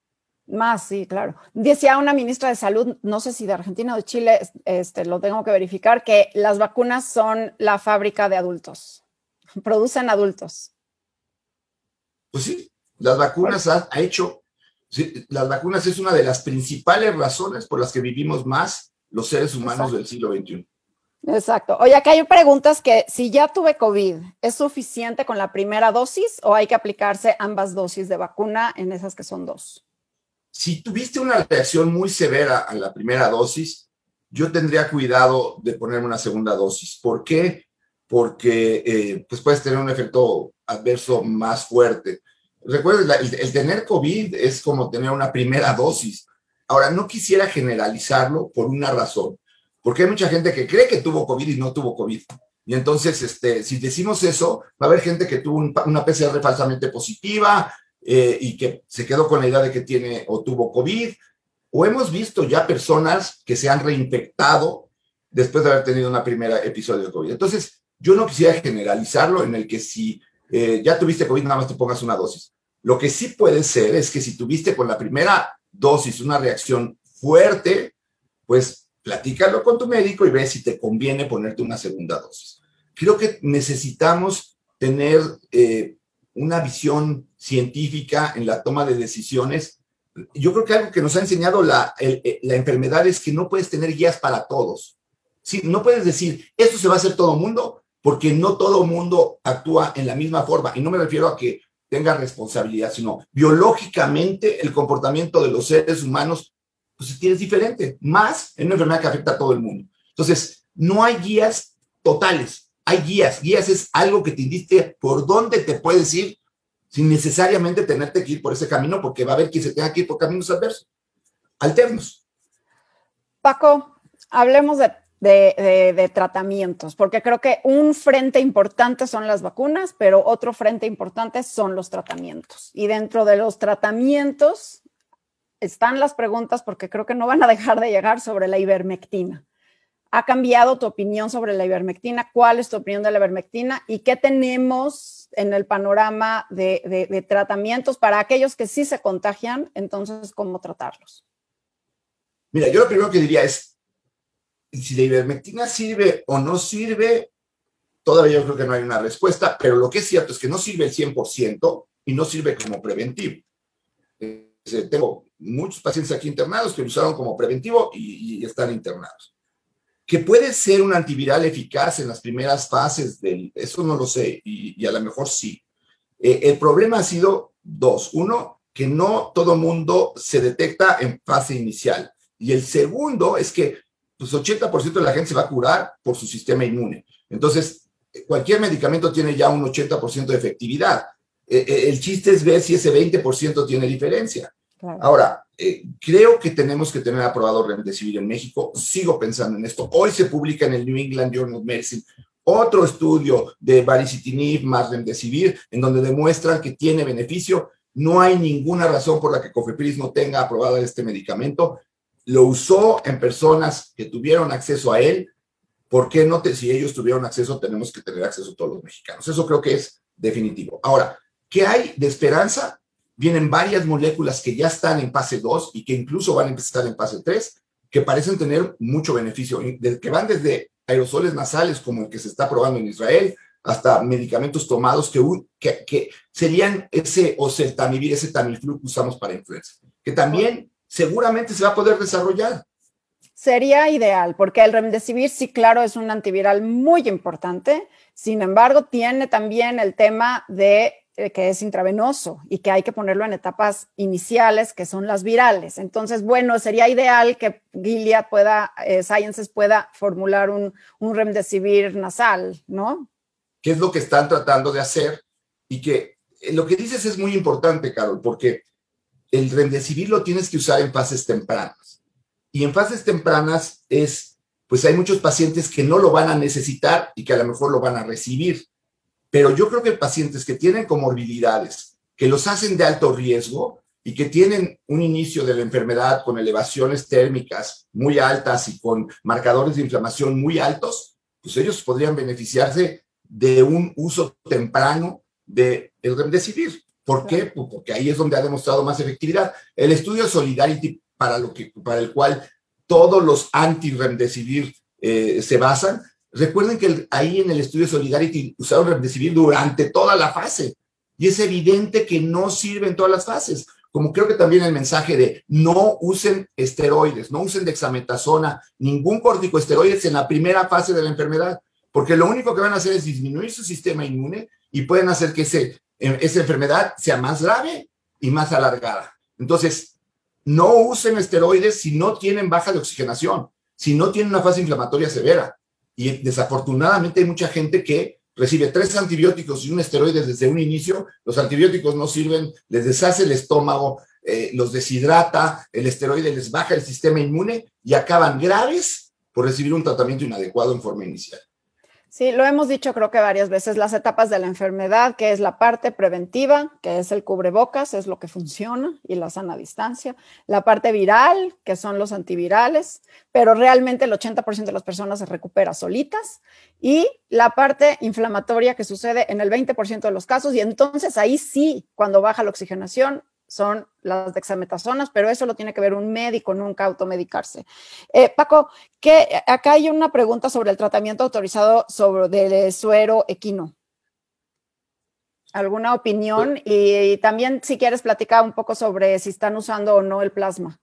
Más, sí, claro. Decía una ministra de Salud, no sé si de Argentina o de Chile, este, lo tengo que verificar, que las vacunas son la fábrica de adultos. Producen adultos. Pues sí, las vacunas ha, hecho, las vacunas es una de las principales razones por las que vivimos más los seres humanos del siglo XXI. Exacto. Oye, acá hay preguntas que si ya tuve COVID, ¿es suficiente con la primera dosis o hay que aplicarse ambas dosis de vacuna en esas que son dos? Si tuviste una reacción muy severa a la primera dosis, yo tendría cuidado de ponerme una segunda dosis. ¿Por qué? Porque eh, pues puedes tener un efecto adverso más fuerte. Recuerden, el, tener COVID es como tener una primera dosis. Ahora, no quisiera generalizarlo por una razón, porque hay mucha gente que cree que tuvo COVID y no tuvo COVID. Y entonces, este, si decimos eso, va a haber gente que tuvo una PCR falsamente positiva, eh, y que se quedó con la idea de que tiene o tuvo COVID, o hemos visto ya personas que se han reinfectado después de haber tenido una primera episodio de COVID. Entonces, yo no quisiera generalizarlo en el que si eh, ya tuviste COVID, nada más te pongas una dosis. Lo que sí puede ser es que si tuviste con la primera dosis una reacción fuerte, pues platícalo con tu médico y ve si te conviene ponerte una segunda dosis. Creo que necesitamos tener eh, una visión científica en la toma de decisiones. Yo creo que algo que nos ha enseñado la, la enfermedad es que no puedes tener guías para todos. Sí, no puedes decir, esto se va a hacer todo mundo, porque no todo mundo actúa en la misma forma. Y no me refiero a que tenga responsabilidad, sino biológicamente el comportamiento de los seres humanos pues es diferente, más en una enfermedad que afecta a todo el mundo. Entonces, no hay guías totales hay guías. Guías es algo que te indique por dónde te puedes ir sin necesariamente tenerte que ir por ese camino, porque va a haber quien se tenga que ir por caminos adversos, alternos. Paco, hablemos de, de, tratamientos, porque creo que un frente importante son las vacunas, pero otro frente importante son los tratamientos. Y dentro de los tratamientos están las preguntas, porque creo que no van a dejar de llegar sobre la ivermectina. ¿Ha cambiado tu opinión sobre la ivermectina? ¿Cuál es tu opinión de la ivermectina? ¿Y qué tenemos en el panorama de, tratamientos para aquellos que sí se contagian? Entonces, ¿cómo tratarlos? Mira, yo lo primero que diría es, si la ivermectina sirve o no sirve, todavía yo creo que no hay una respuesta, pero lo que es cierto es que no sirve el 100%, y no sirve como preventivo. Eh, tengo muchos pacientes aquí internados que lo usaron como preventivo y, están internados. Que puede ser un antiviral eficaz en las primeras fases del, eso no lo sé, y, a lo mejor sí. Eh, el problema ha sido dos. Uno, que no todo mundo se detecta en fase inicial. Y el segundo es que pues 80% de la gente se va a curar por su sistema inmune. Entonces, cualquier medicamento tiene ya un 80% de efectividad. Eh, eh, el chiste es ver si ese 20% tiene diferencia. Ahora, eh, creo que tenemos que tener aprobado Remdesivir en México. Sigo pensando en esto. Hoy se publica en el New England Journal of Medicine otro estudio de baricitinib más Remdesivir, en donde demuestran que tiene beneficio. No hay ninguna razón por la que Cofepris no tenga aprobado este medicamento. Lo usó en personas que tuvieron acceso a él. ¿Por qué no? Te, si ellos tuvieron acceso, tenemos que tener acceso todos los mexicanos. Eso creo que es definitivo. Ahora, ¿qué hay de esperanza? Vienen varias moléculas que ya están en fase 2 y que incluso van a empezar en fase 3, que parecen tener mucho beneficio, que van desde aerosoles nasales como el que se está probando en Israel, hasta medicamentos tomados que, que, serían ese oseltamivir, ese tamiflu que usamos para influenza, que también seguramente se va a poder desarrollar. Sería ideal, porque el remdesivir sí, claro, es un antiviral muy importante, sin embargo, tiene también el tema de que es intravenoso y que hay que ponerlo en etapas iniciales, que son las virales. Entonces, bueno, sería ideal que Gilead pueda, eh, Sciences pueda formular un, un remdesivir nasal, ¿no? ¿Qué es lo que están tratando de hacer? Y que eh, lo que dices es muy importante, Carol, porque el remdesivir lo tienes que usar en fases tempranas. Y en fases tempranas es, pues hay muchos pacientes que no lo van a necesitar y que a lo mejor lo van a recibir pero yo creo que pacientes que tienen comorbilidades, que los hacen de alto riesgo y que tienen un inicio de la enfermedad con elevaciones térmicas muy altas y con marcadores de inflamación muy altos, pues ellos podrían beneficiarse de un uso temprano del de remdesivir. ¿Por qué? Pues porque ahí es donde ha demostrado más efectividad. El estudio Solidarity, para, lo que, para el cual todos los anti-remdesivir eh, se basan, Recuerden que ahí en el estudio Solidarity usaron Remdesivir durante toda la fase y es evidente que no sirve en todas las fases. Como creo que también el mensaje de no usen esteroides, no usen dexametasona, ningún corticoesteroides en la primera fase de la enfermedad, porque lo único que van a hacer es disminuir su sistema inmune y pueden hacer que ese, eh, esa enfermedad sea más grave y más alargada. Entonces, no usen esteroides si no tienen baja de oxigenación, si no tienen una fase inflamatoria severa y desafortunadamente hay mucha gente que recibe tres antibióticos y un esteroide desde un inicio. Los antibióticos no sirven, les deshace el estómago, eh, los deshidrata, el esteroide les baja el sistema inmune y acaban graves por recibir un tratamiento inadecuado en forma inicial. Sí, lo hemos dicho creo que varias veces, las etapas de la enfermedad, que es la parte preventiva, que es el cubrebocas, es lo que funciona y la sana distancia, la parte viral, que son los antivirales, pero realmente el 80% de las personas se recupera solitas, y la parte inflamatoria que sucede en el 20% de los casos, y entonces ahí sí, cuando baja la oxigenación, son las dexametasonas, pero eso lo tiene que ver un médico, nunca automedicarse. Eh, Paco, que acá hay una pregunta sobre el tratamiento autorizado sobre del suero equino. ¿Alguna opinión? Y, también si quieres platicar un poco sobre si están usando o no el plasma.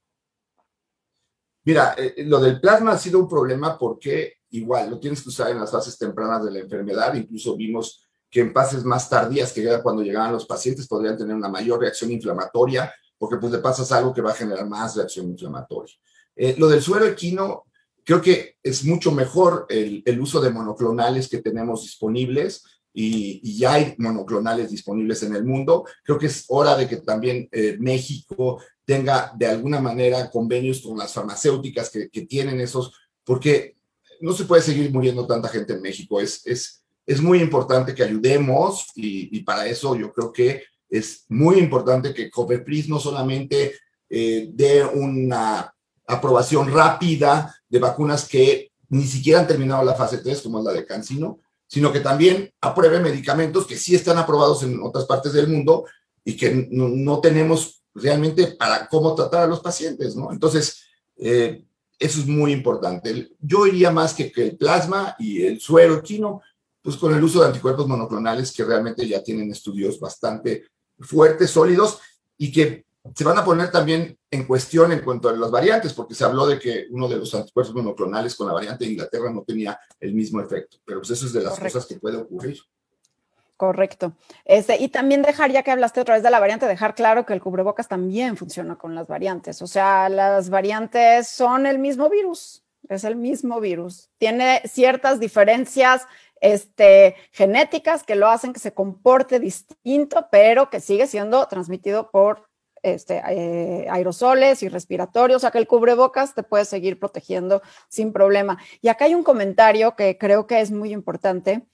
Mira, eh, lo del plasma ha sido un problema porque igual lo tienes que usar en las fases tempranas de la enfermedad, incluso vimos que en fases más tardías, que era cuando llegaban los pacientes, podrían tener una mayor reacción inflamatoria, porque pues le pasas algo que va a generar más reacción inflamatoria. Eh, lo del suero equino, creo que es mucho mejor el, uso de monoclonales que tenemos disponibles y, ya hay monoclonales disponibles en el mundo. Creo que es hora de que también eh, México tenga de alguna manera convenios con las farmacéuticas que, tienen esos, porque no se puede seguir muriendo tanta gente en México. Es, es muy importante que ayudemos y, para eso yo creo que es muy importante que COFEPRIS no solamente eh, dé una aprobación rápida de vacunas que ni siquiera han terminado la fase 3, como es la de Cancino, sino que también apruebe medicamentos que sí están aprobados en otras partes del mundo y que no, tenemos realmente para cómo tratar a los pacientes, ¿no? Entonces, eh, eso es muy importante. Yo iría más que, que el plasma y el suero chino pues con el uso de anticuerpos monoclonales que realmente ya tienen estudios bastante fuertes, sólidos y que se van a poner también en cuestión en cuanto a las variantes, porque se habló de que uno de los anticuerpos monoclonales con la variante de Inglaterra no tenía el mismo efecto, pero pues eso es de las cosas que puede ocurrir. Correcto. Este, y también dejar, ya que hablaste otra vez de la variante, dejar claro que el cubrebocas también funciona con las variantes. O sea, las variantes son el mismo virus, es el mismo virus. Tiene ciertas diferencias este, genéticas que lo hacen que se comporte distinto, pero que sigue siendo transmitido por este, eh, aerosoles y respiratorios, o sea que el cubrebocas te puede seguir protegiendo sin problema. Y acá hay un comentario que creo que es muy importante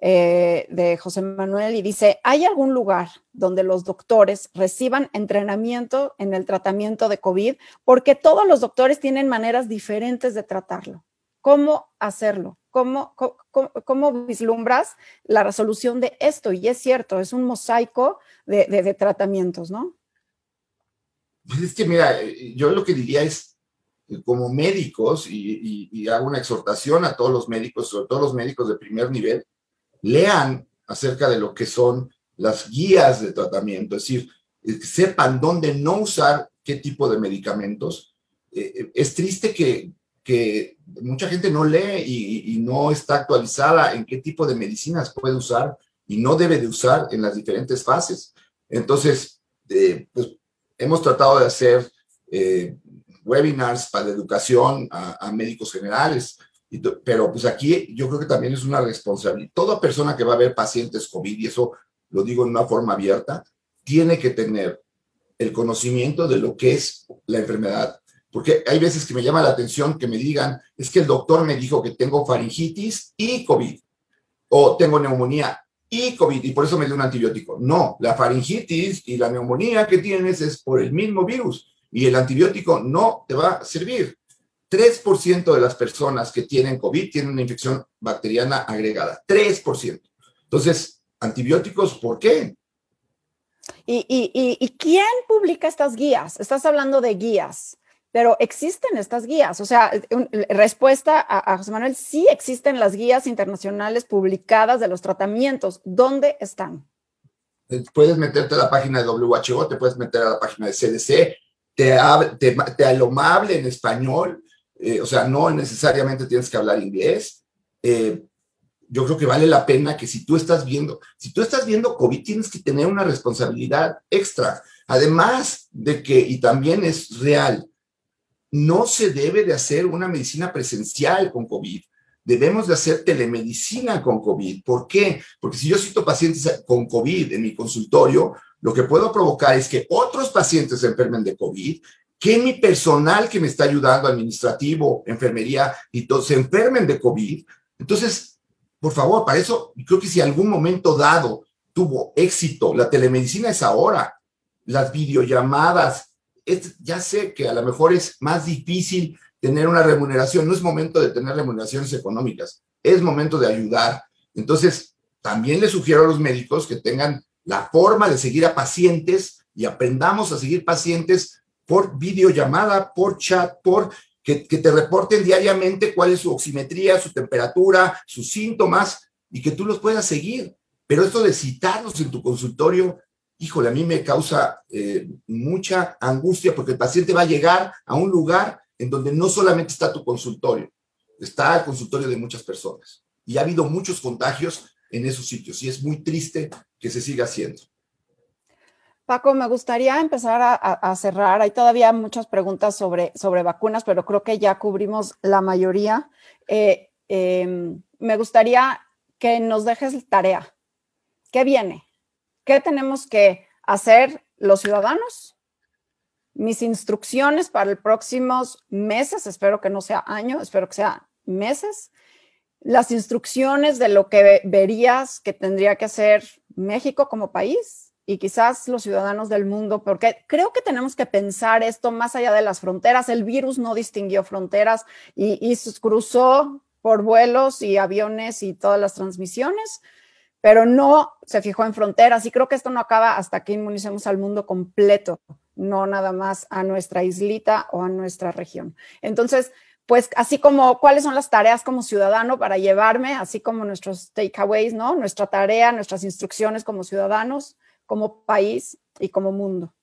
eh, de José Manuel y dice, ¿hay algún lugar donde los doctores reciban entrenamiento en el tratamiento de COVID? Porque todos los doctores tienen maneras diferentes de tratarlo. ¿Cómo hacerlo? ¿Cómo, cómo, vislumbras la resolución de esto? Y es cierto, es un mosaico de, tratamientos, ¿no? Pues es que, mira, yo lo que diría es, como médicos, y, hago una exhortación a todos los médicos, sobre todo los médicos de primer nivel, lean acerca de lo que son las guías de tratamiento, es decir, sepan dónde no usar qué tipo de medicamentos. Eh, eh, es triste que, que, mucha gente no lee y, no está actualizada en qué tipo de medicinas puede usar y no debe de usar en las diferentes fases. Entonces, pues hemos tratado de hacer webinars para educación a, a médicos generales, pero pues aquí yo creo que también es una responsabilidad. Toda persona que va a ver pacientes COVID, y eso lo digo en una forma abierta, tiene que tener el conocimiento de lo que es la enfermedad. Porque hay veces que me llama la atención que me digan, es que el doctor me dijo que tengo faringitis y COVID, o tengo neumonía y COVID, y por eso me dio un antibiótico. No, la faringitis y la neumonía que tienes es por el mismo virus, y el antibiótico no te va a servir. 3% de las personas que tienen COVID tienen una infección bacteriana agregada. 3%. Entonces, antibióticos, ¿por qué? ¿Y, quién publica estas guías? Estás hablando de guías, pero existen estas guías. O sea, respuesta a, a José Manuel, sí existen las guías internacionales publicadas de los tratamientos. ¿Dónde están? Eh, puedes meterte a la página de WHO, te puedes meter a la página de CDC, te, te, te lo amable en español, eh, o sea, no necesariamente tienes que hablar inglés. Eh, yo creo que vale la pena que si tú estás viendo, si tú estás viendo COVID, tienes que tener una responsabilidad extra. Además de que, y también es real, no se debe de hacer una medicina presencial con COVID. Debemos de hacer telemedicina con COVID. ¿Por qué? Porque si yo cito pacientes con COVID en mi consultorio, lo que puedo provocar es que otros pacientes se enfermen de COVID que mi personal que me está ayudando, administrativo, enfermería y todos, se enfermen de COVID. Entonces, por favor, para eso, creo que si algún momento dado tuvo éxito, la telemedicina es ahora, las videollamadas, ya sé que a lo mejor es más difícil tener una remuneración, no es momento de tener remuneraciones económicas, es momento de ayudar. Entonces, también les sugiero a los médicos que tengan la forma de seguir a pacientes y aprendamos a seguir pacientes por videollamada, por chat, por que, te reporten diariamente cuál es su oximetría, su temperatura, sus síntomas y que tú los puedas seguir. Pero esto de citarlos en tu consultorio, híjole, a mí me causa eh, mucha angustia porque el paciente va a llegar a un lugar en donde no solamente está tu consultorio, está el consultorio de muchas personas. Y ha habido muchos contagios en esos sitios y es muy triste que se siga haciendo. Paco, me gustaría empezar a, cerrar. Hay todavía muchas preguntas sobre, sobre vacunas, pero creo que ya cubrimos la mayoría. Eh, em, me gustaría que nos dejes tarea. ¿Qué viene? ¿Qué tenemos que hacer los ciudadanos? Mis instrucciones para los próximos meses, espero que no sea año, espero que sea meses. Las instrucciones de lo que verías que tendría que hacer México como país y quizás los ciudadanos del mundo, porque creo que tenemos que pensar esto más allá de las fronteras. El virus no distinguió fronteras y, y cruzó por vuelos y aviones y todas las transmisiones, pero no se fijó en fronteras. Y creo que esto no acaba hasta que inmunicemos al mundo completo, no nada más a nuestra islita o a nuestra región. Entonces, pues así como cuáles son las tareas como ciudadano para llevarme, así como nuestros takeaways, ¿no? Nuestra tarea, nuestras instrucciones como ciudadanos, como país y como mundo?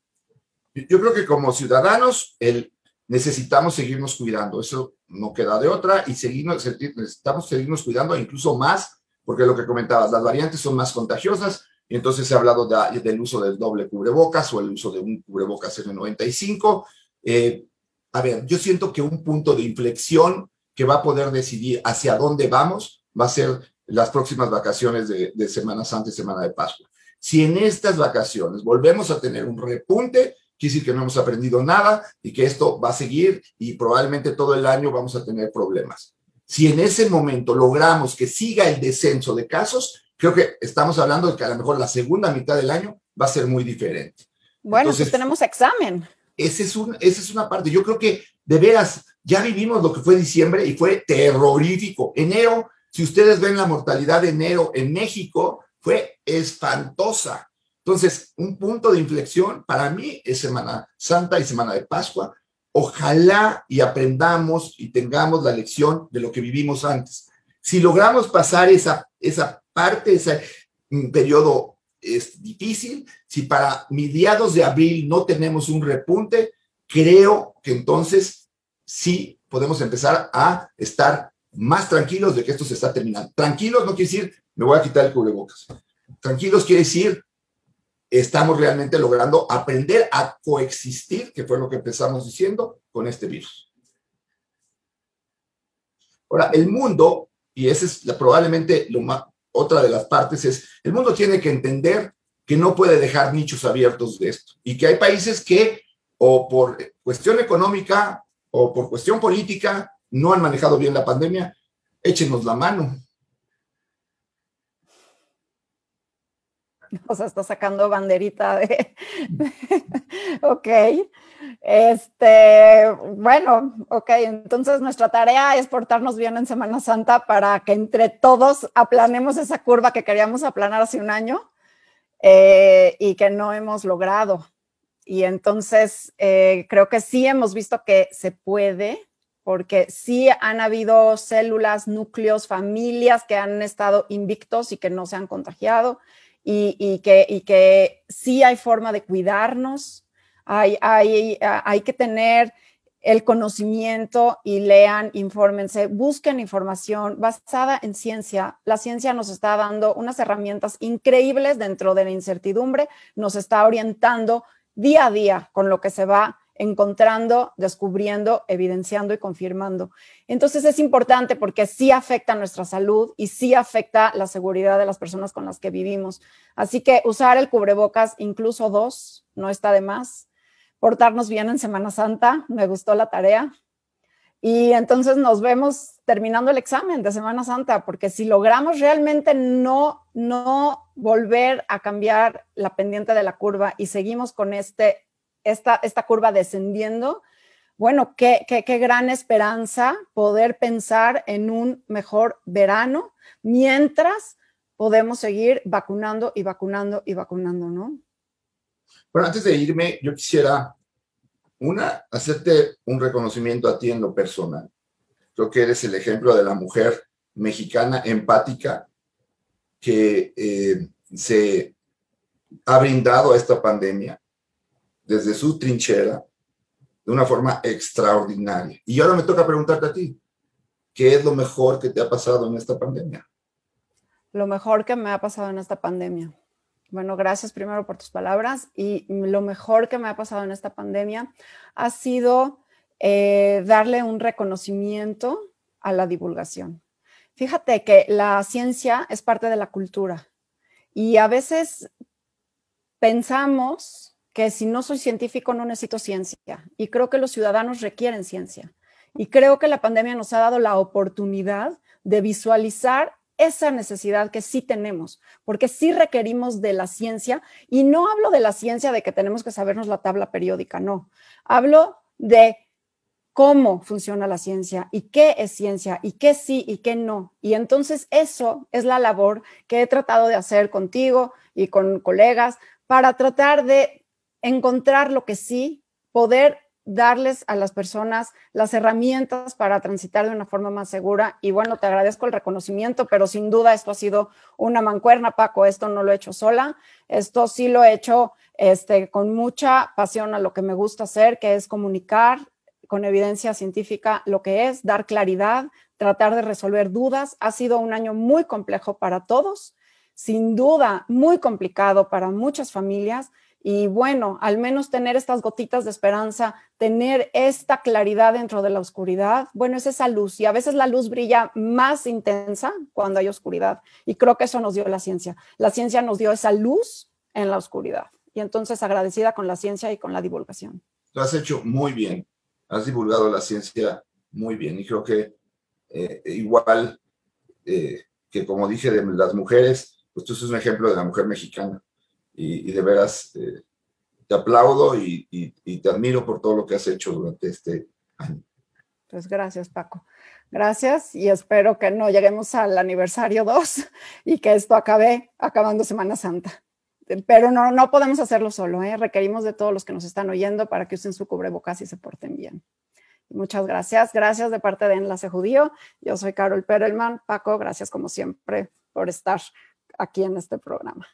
Yo creo que como ciudadanos el, necesitamos seguirnos cuidando, eso no queda de otra y seguirnos, necesitamos seguirnos cuidando incluso más, porque lo que comentabas, las variantes son más contagiosas y entonces se ha hablado del uso del doble cubrebocas o el uso de un cubrebocas N95. Eh, a ver, yo siento que un punto de inflexión que va a poder decidir hacia dónde vamos va a ser las próximas vacaciones de, de Semana Santa y Semana de Pascua. Si en estas vacaciones volvemos a tener un repunte, quiere decir que no hemos aprendido nada y que esto va a seguir y probablemente todo el año vamos a tener problemas. Si en ese momento logramos que siga el descenso de casos, creo que estamos hablando de que a lo mejor la segunda mitad del año va a ser muy diferente. Bueno, pues tenemos examen. Ese es un, esa es una parte. Yo creo que de veras ya vivimos lo que fue diciembre y fue terrorífico. Enero, si ustedes ven la mortalidad de enero en México, fue espantosa. Entonces, un punto de inflexión para mí es Semana Santa y Semana de Pascua. Ojalá y aprendamos y tengamos la lección de lo que vivimos antes. Si logramos pasar esa, esa parte, ese periodo es difícil, si para mediados de abril no tenemos un repunte, creo que entonces sí podemos empezar a estar más tranquilos de que esto se está terminando. Tranquilos no quiere decir me voy a quitar el cubrebocas. Tranquilos quiere decir estamos realmente logrando aprender a coexistir, que fue lo que empezamos diciendo, con este virus. Ahora, el mundo, y esa es probablemente lo más, otra de las partes, es el mundo tiene que entender que no puede dejar nichos abiertos de esto y que hay países que o por cuestión económica o por cuestión política no han manejado bien la pandemia, échenos la mano. o sea, está sacando banderita de, ok, este, bueno, ok, entonces nuestra tarea es portarnos bien en Semana Santa para que entre todos aplanemos esa curva que queríamos aplanar hace un año eh, y que no hemos logrado. Y entonces eh, creo que sí hemos visto que se puede, porque sí han habido células, núcleos, familias que han estado invictos y que no se han contagiado y, que, sí hay forma de cuidarnos, hay, hay, hay que tener el conocimiento y lean, infórmense, busquen información basada en ciencia. La ciencia nos está dando unas herramientas increíbles dentro de la incertidumbre, nos está orientando día a día con lo que se va encontrando, descubriendo, evidenciando y confirmando. Entonces es importante porque sí afecta nuestra salud y sí afecta la seguridad de las personas con las que vivimos. Así que usar el cubrebocas, incluso dos, no está de más. Portarnos bien en Semana Santa, me gustó la tarea. Y entonces nos vemos terminando el examen de Semana Santa, porque si logramos realmente no, no volver a cambiar la pendiente de la curva y seguimos con este esta, esta curva descendiendo, bueno, qué, qué, qué, gran esperanza poder pensar en un mejor verano mientras podemos seguir vacunando y vacunando y vacunando, ¿no? Bueno, antes de irme, yo quisiera, una, hacerte un reconocimiento a ti en lo personal. Creo que eres el ejemplo de la mujer mexicana empática que eh, se ha brindado a esta pandemia desde su trinchera de una forma extraordinaria. Y ahora me toca preguntarte a ti, ¿qué es lo mejor que te ha pasado en esta pandemia? Lo mejor que me ha pasado en esta pandemia. Bueno, gracias primero por tus palabras. Y lo mejor que me ha pasado en esta pandemia ha sido eh, darle un reconocimiento a la divulgación. Fíjate que la ciencia es parte de la cultura y a veces pensamos que si no soy científico no necesito ciencia. Y creo que los ciudadanos requieren ciencia. Y creo que la pandemia nos ha dado la oportunidad de visualizar esa necesidad que sí tenemos, porque sí requerimos de la ciencia. Y no hablo de la ciencia de que tenemos que sabernos la tabla periódica, no. Hablo de cómo funciona la ciencia y qué es ciencia y qué sí y qué no. Y entonces eso es la labor que he tratado de hacer contigo y con colegas para tratar de encontrar lo que sí, poder darles a las personas las herramientas para transitar de una forma más segura. Y bueno, te agradezco el reconocimiento, pero sin duda esto ha sido una mancuerna, Paco. Esto no lo he hecho sola. Esto sí lo he hecho este, con mucha pasión a lo que me gusta hacer, que es comunicar con evidencia científica lo que es, dar claridad, tratar de resolver dudas. Ha sido un año muy complejo para todos, sin duda muy complicado para muchas familias y bueno, al menos tener estas gotitas de esperanza, tener esta claridad dentro de la oscuridad, bueno, es esa luz. Y a veces la luz brilla más intensa cuando hay oscuridad. Y creo que eso nos dio la ciencia. La ciencia nos dio esa luz en la oscuridad. Y entonces agradecida con la ciencia y con la divulgación. Lo has hecho muy bien. Has divulgado la ciencia muy bien. Y creo que eh, igual eh, que como dije de las mujeres, pues tú sos un ejemplo de la mujer mexicana y, de veras eh, te aplaudo y, te admiro por todo lo que has hecho durante este año. Pues gracias, Paco. Gracias y espero que no lleguemos al aniversario 2 y que esto acabe acabando Semana Santa. Pero no, no podemos hacerlo solo, ¿eh? requerimos de todos los que nos están oyendo para que usen su cubrebocas y se porten bien. Muchas gracias. Gracias de parte de Enlace Judío. Yo soy Carol Perelman. Paco, gracias como siempre por estar aquí en este programa.